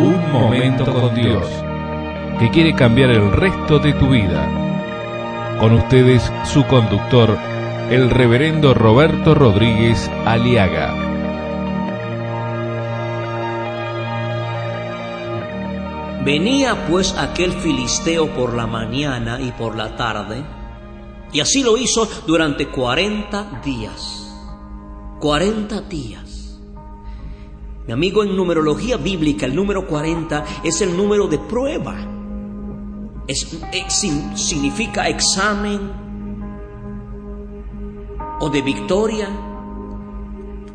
Un momento con Dios, que quiere cambiar el resto de tu vida. Con ustedes, su conductor, el reverendo Roberto Rodríguez Aliaga. Venía pues aquel filisteo por la mañana y por la tarde, y así lo hizo durante cuarenta días. Cuarenta días. Mi amigo, en numerología bíblica el número 40 es el número de prueba. Es, significa examen o de victoria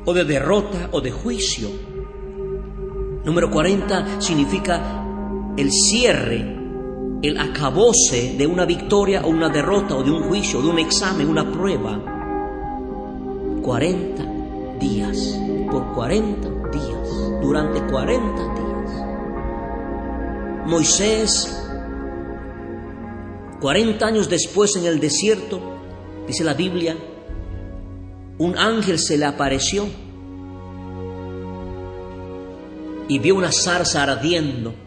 o de derrota o de juicio. Número 40 significa el cierre, el acabose de una victoria o una derrota o de un juicio, de un examen, una prueba. 40 días, por 40 durante 40 días. Moisés, 40 años después en el desierto, dice la Biblia, un ángel se le apareció y vio una zarza ardiendo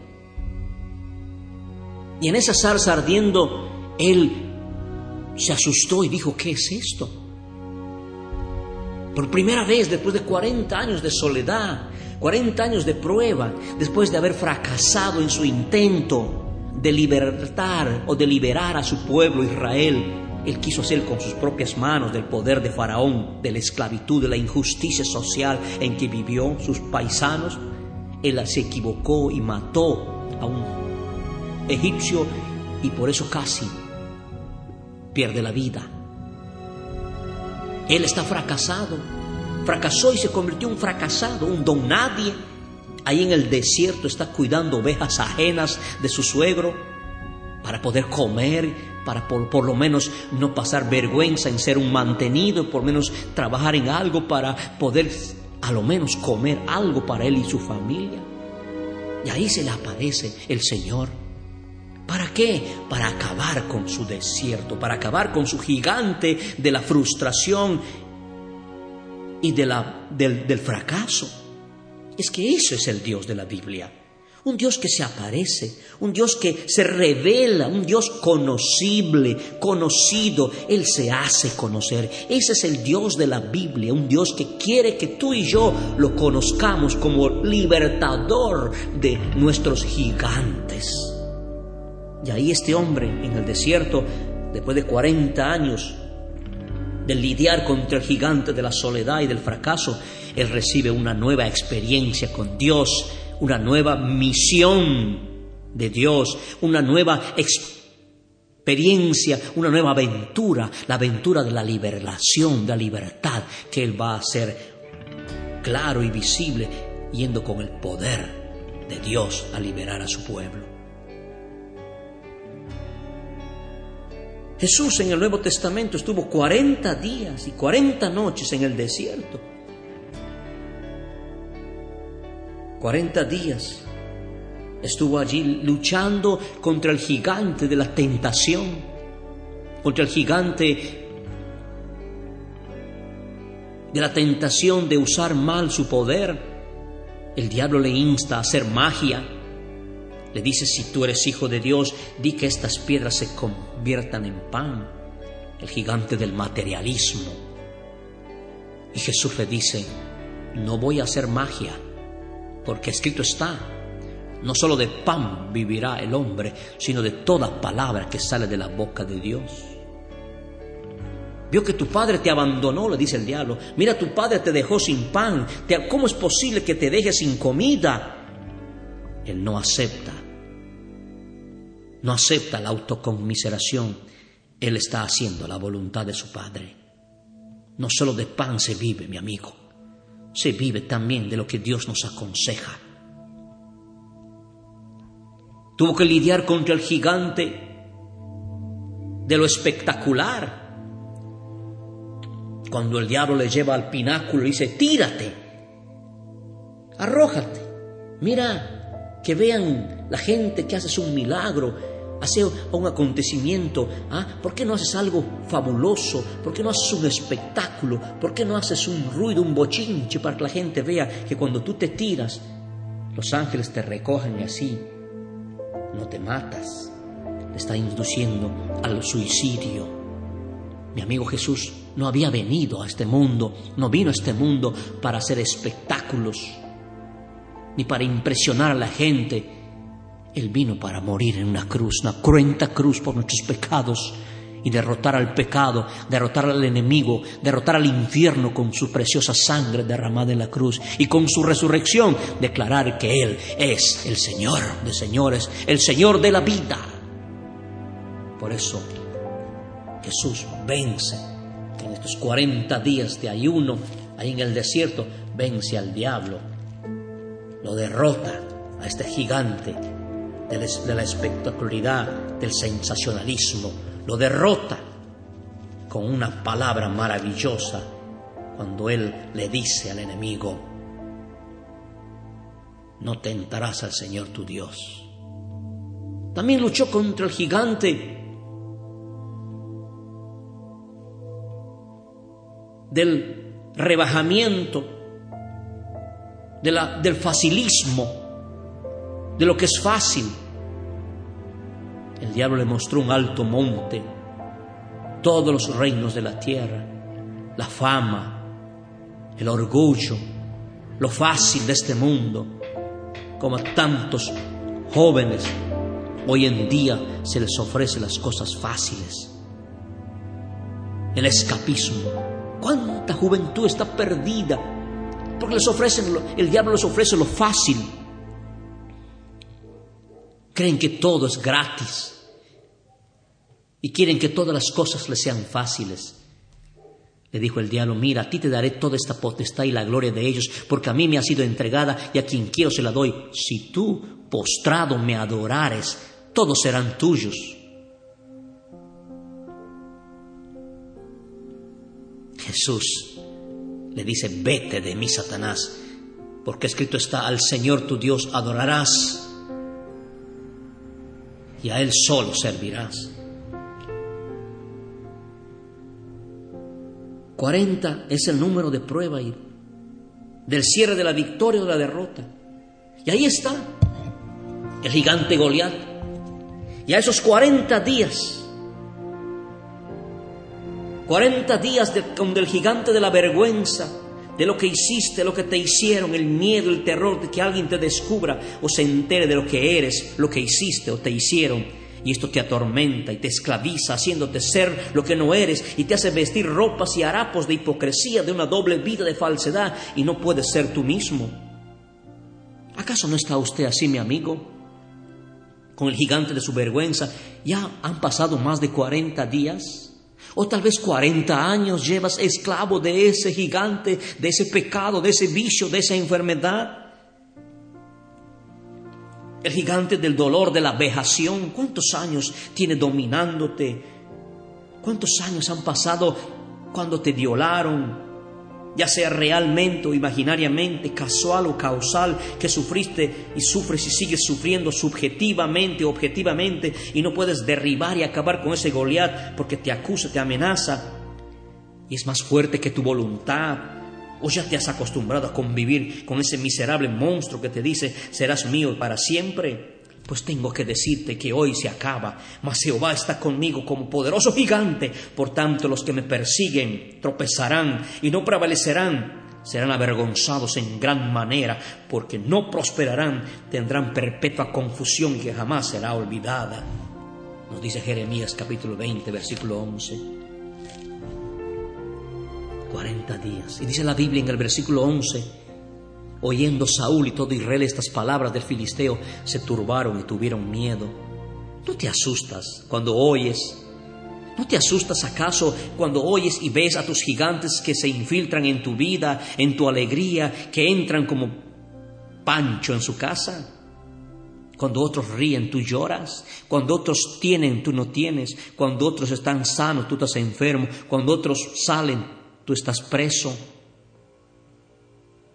y en esa zarza ardiendo, él se asustó y dijo, ¿qué es esto? Por primera vez, después de 40 años de soledad, 40 años de prueba, después de haber fracasado en su intento de libertar o de liberar a su pueblo Israel, él quiso hacer con sus propias manos del poder de Faraón, de la esclavitud, de la injusticia social en que vivió sus paisanos. Él se equivocó y mató a un egipcio y por eso casi pierde la vida. Él está fracasado, fracasó y se convirtió en un fracasado, un don nadie. Ahí en el desierto está cuidando ovejas ajenas de su suegro para poder comer, para por, lo menos no pasar vergüenza en ser un mantenido, por lo menos trabajar en algo para poder a lo menos comer algo para él y su familia. Y ahí se le aparece el Señor ¿Para qué? Para acabar con su desierto, para acabar con su gigante de la frustración y de la, del, del fracaso. Es que eso es el Dios de la Biblia. Un Dios que se aparece, un Dios que se revela, un Dios conocible, conocido. Él se hace conocer. Ese es el Dios de la Biblia, un Dios que quiere que tú y yo lo conozcamos como libertador de nuestros gigantes. Y ahí este hombre en el desierto, después de 40 años de lidiar contra el gigante de la soledad y del fracaso, él recibe una nueva experiencia con Dios, una nueva misión de Dios, una nueva experiencia, una nueva aventura, la aventura de la liberación, de la libertad, que él va a hacer claro y visible, yendo con el poder de Dios a liberar a su pueblo. Jesús en el Nuevo Testamento estuvo 40 días y 40 noches en el desierto. 40 días estuvo allí luchando contra el gigante de la tentación, contra el gigante de la tentación de usar mal su poder. El diablo le insta a hacer magia, le dice, si tú eres hijo de Dios, di que estas piedras se conviertan en pan. El gigante del materialismo. Y Jesús le dice, no voy a hacer magia, porque escrito está, no solo de pan vivirá el hombre, sino de toda palabra que sale de la boca de Dios. Vio que tu padre te abandonó, le dice el diablo. Mira, tu padre te dejó sin pan. ¿Cómo es posible que te deje sin comida? Él no acepta. No acepta la autoconmiseración. Él está haciendo la voluntad de su Padre. No solo de pan se vive, mi amigo. Se vive también de lo que Dios nos aconseja. Tuvo que lidiar contra el gigante de lo espectacular. Cuando el diablo le lleva al pináculo y dice, tírate, arrójate, mira que vean la gente que haces un milagro, hace un acontecimiento. ¿ah? ¿Por qué no haces algo fabuloso? ¿Por qué no haces un espectáculo? ¿Por qué no haces un ruido, un bochinche para que la gente vea que cuando tú te tiras, los ángeles te recogen y así no te matas. Te está induciendo al suicidio. Mi amigo Jesús no había venido a este mundo, no vino a este mundo para hacer espectáculos, ni para impresionar a la gente. Él vino para morir en una cruz, una cruenta cruz por nuestros pecados y derrotar al pecado, derrotar al enemigo, derrotar al infierno con su preciosa sangre derramada en la cruz y con su resurrección declarar que Él es el Señor de señores, el Señor de la vida. Por eso Jesús vence en estos 40 días de ayuno ahí en el desierto, vence al diablo, lo derrota a este gigante de la espectacularidad, del sensacionalismo, lo derrota con una palabra maravillosa cuando Él le dice al enemigo, no tentarás al Señor tu Dios. También luchó contra el gigante del rebajamiento, del facilismo, de lo que es fácil, el diablo le mostró un alto monte, todos los reinos de la tierra, la fama, el orgullo, lo fácil de este mundo, como a tantos jóvenes hoy en día se les ofrece las cosas fáciles. El escapismo. ¿Cuánta juventud está perdida? Porque les ofrecen, el diablo les ofrece lo fácil creen que todo es gratis y quieren que todas las cosas les sean fáciles. Le dijo el diablo, mira, a ti te daré toda esta potestad y la gloria de ellos, porque a mí me ha sido entregada y a quien quiero se la doy. Si tú, postrado, me adorares, todos serán tuyos. Jesús le dice, vete de mí, Satanás, porque escrito está, al Señor tu Dios adorarás y a Él solo servirás. 40 es el número de prueba y del cierre de la victoria o de la derrota. Y ahí está el gigante Goliat. Y a esos 40 días, 40 días de, con el gigante de la vergüenza, de lo que hiciste, lo que te hicieron, el miedo, el terror de que alguien te descubra o se entere de lo que eres, lo que hiciste o te hicieron. Y esto te atormenta y te esclaviza, haciéndote ser lo que no eres y te hace vestir ropas y harapos de hipocresía, de una doble vida de falsedad y no puedes ser tú mismo. ¿Acaso no está usted así, mi amigo? Con el gigante de su vergüenza, ya han pasado más de 40 días. O tal vez 40 años llevas esclavo de ese gigante, de ese pecado, de ese vicio, de esa enfermedad. El gigante del dolor, de la vejación, ¿cuántos años tiene dominándote? ¿Cuántos años han pasado cuando te violaron, ya sea realmente o imaginariamente, casual o causal, que sufriste y sufres y sigues sufriendo subjetivamente objetivamente y no puedes derribar y acabar con ese Goliat porque te acusa, te amenaza y es más fuerte que tu voluntad. O ya te has acostumbrado a convivir con ese miserable monstruo que te dice serás mío para siempre. Pues tengo que decirte que hoy se acaba, mas Jehová está conmigo como poderoso gigante. Por tanto, los que me persiguen tropezarán y no prevalecerán. Serán avergonzados en gran manera, porque no prosperarán, tendrán perpetua confusión que jamás será olvidada. Nos dice Jeremías capítulo 20, versículo 11. 40 días. Y dice la Biblia en el versículo 11, Oyendo Saúl y todo Israel estas palabras del filisteo, se turbaron y tuvieron miedo. ¿No te asustas cuando oyes? ¿No te asustas acaso cuando oyes y ves a tus gigantes que se infiltran en tu vida, en tu alegría, que entran como Pancho en su casa? Cuando otros ríen, tú lloras. Cuando otros tienen, tú no tienes. Cuando otros están sanos, tú estás enfermo. Cuando otros salen, tú estás preso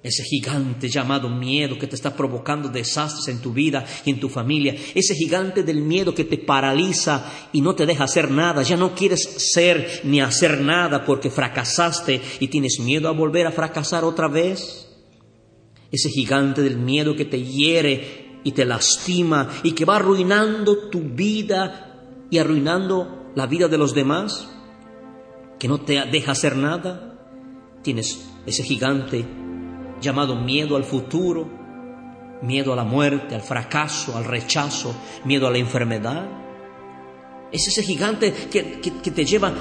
ese gigante llamado miedo que te está provocando desastres en tu vida y en tu familia, ese gigante del miedo que te paraliza y no te deja hacer nada, ya no quieres ser ni hacer nada porque fracasaste y tienes miedo a volver a fracasar otra vez. ese gigante del miedo que te hiere y te lastima y que va arruinando tu vida y arruinando la vida de los demás, que no te deja hacer nada. Tienes ese gigante llamado miedo al futuro, miedo a la muerte, al fracaso, al rechazo, miedo a la enfermedad. Es ese gigante que, que te lleva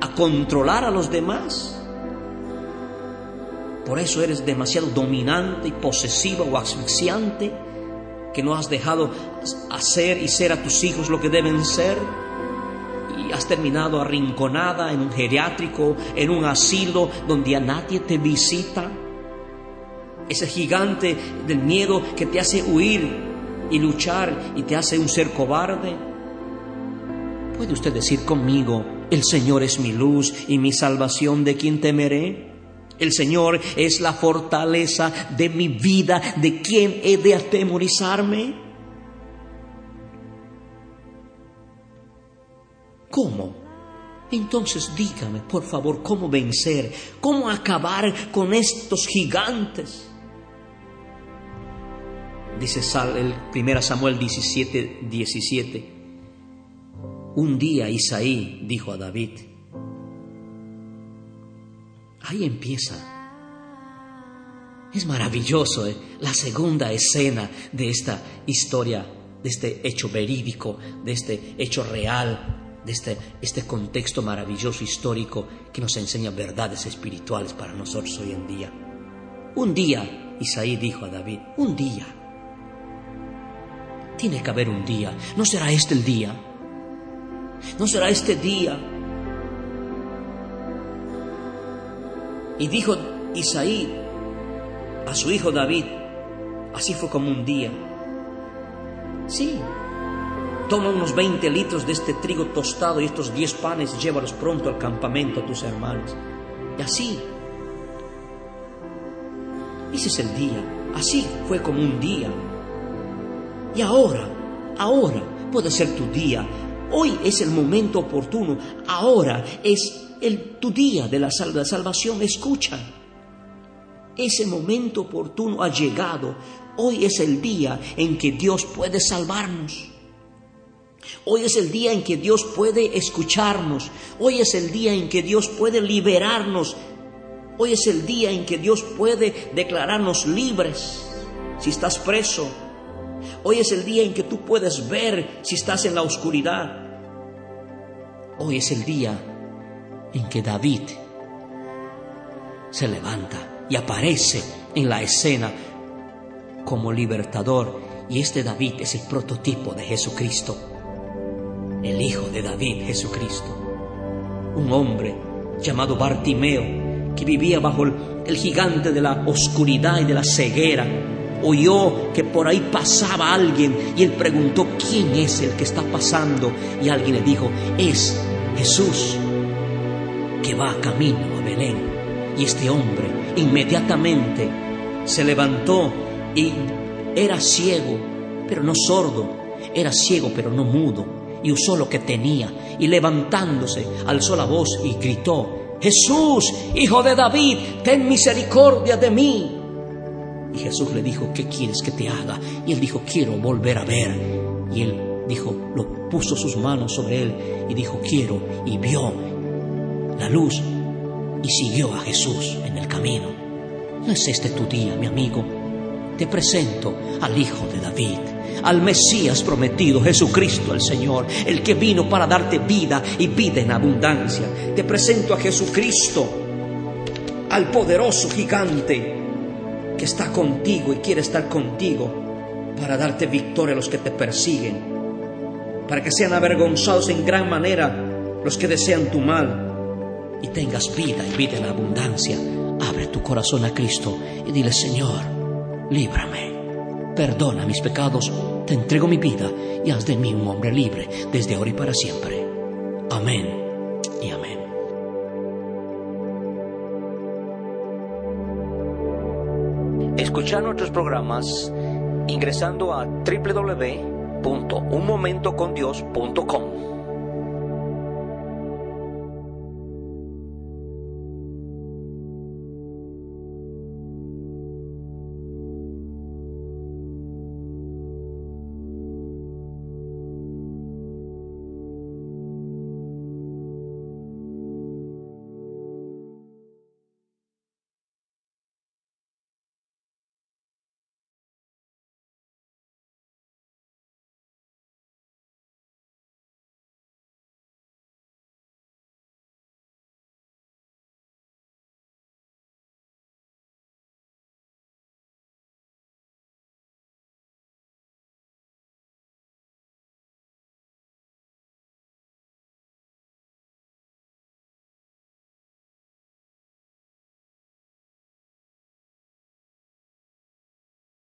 a controlar a los demás. Por eso eres demasiado dominante y posesiva o asfixiante, que no has dejado hacer y ser a tus hijos lo que deben ser. Y has terminado arrinconada en un geriátrico, en un asilo donde a nadie te visita. Ese gigante del miedo que te hace huir y luchar y te hace un ser cobarde. ¿Puede usted decir conmigo, el Señor es mi luz y mi salvación, ¿de quien temeré? El Señor es la fortaleza de mi vida, ¿de quién he de atemorizarme? ¿Cómo? Entonces dígame, por favor, cómo vencer, cómo acabar con estos gigantes. Dice el 1 Samuel 17, 17. Un día Isaí dijo a David, ahí empieza. Es maravilloso ¿eh? la segunda escena de esta historia, de este hecho verídico, de este hecho real, de este, este contexto maravilloso histórico que nos enseña verdades espirituales para nosotros hoy en día. Un día, Isaí dijo a David, un día. Tiene que haber un día. ¿No será este el día? ¿No será este día? Y dijo Isaí a su hijo David, así fue como un día. Sí, toma unos 20 litros de este trigo tostado y estos 10 panes y llévalos pronto al campamento a tus hermanos. Y así, ese es el día, así fue como un día. Y ahora, ahora puede ser tu día, Hoy es el momento oportuno, ahora es el, tu día de la, salvación. Escucha, ese momento oportuno ha llegado. Hoy es el día en que Dios puede salvarnos. Hoy es el día en que Dios puede escucharnos. Hoy es el día en que Dios puede liberarnos. Hoy es el día en que Dios puede declararnos libres. Si estás preso, Hoy es el día en que tú puedes ver si estás en la oscuridad. Hoy es el día en que David se levanta y aparece en la escena como libertador. Y este David es el prototipo de Jesucristo, el hijo de David, Jesucristo. Un hombre llamado Bartimeo que vivía bajo el gigante de la oscuridad y de la ceguera oyó que por ahí pasaba alguien y él preguntó, ¿quién es el que está pasando? Y alguien le dijo, es Jesús que va camino a Belén. Y este hombre inmediatamente se levantó y era ciego, pero no sordo, era ciego, pero no mudo, y usó lo que tenía, y levantándose, alzó la voz y gritó, Jesús, hijo de David, ten misericordia de mí. Y Jesús le dijo, ¿qué quieres que te haga? Y él dijo, quiero volver a ver. Y él dijo, lo puso sus manos sobre él y dijo, quiero. Y vio la luz y siguió a Jesús en el camino. ¿No es este tu día, mi amigo? Te presento al Hijo de David, al Mesías prometido, Jesucristo el Señor, el que vino para darte vida y vida en abundancia. Te presento a Jesucristo, al poderoso gigante que está contigo y quiere estar contigo para darte victoria a los que te persiguen, para que sean avergonzados en gran manera los que desean tu mal y tengas vida y vida en abundancia. Abre tu corazón a Cristo y dile, Señor, líbrame, perdona mis pecados, te entrego mi vida y haz de mí un hombre libre desde ahora y para siempre. Amén Escuchar nuestros programas ingresando a www.unmomentocondios.com.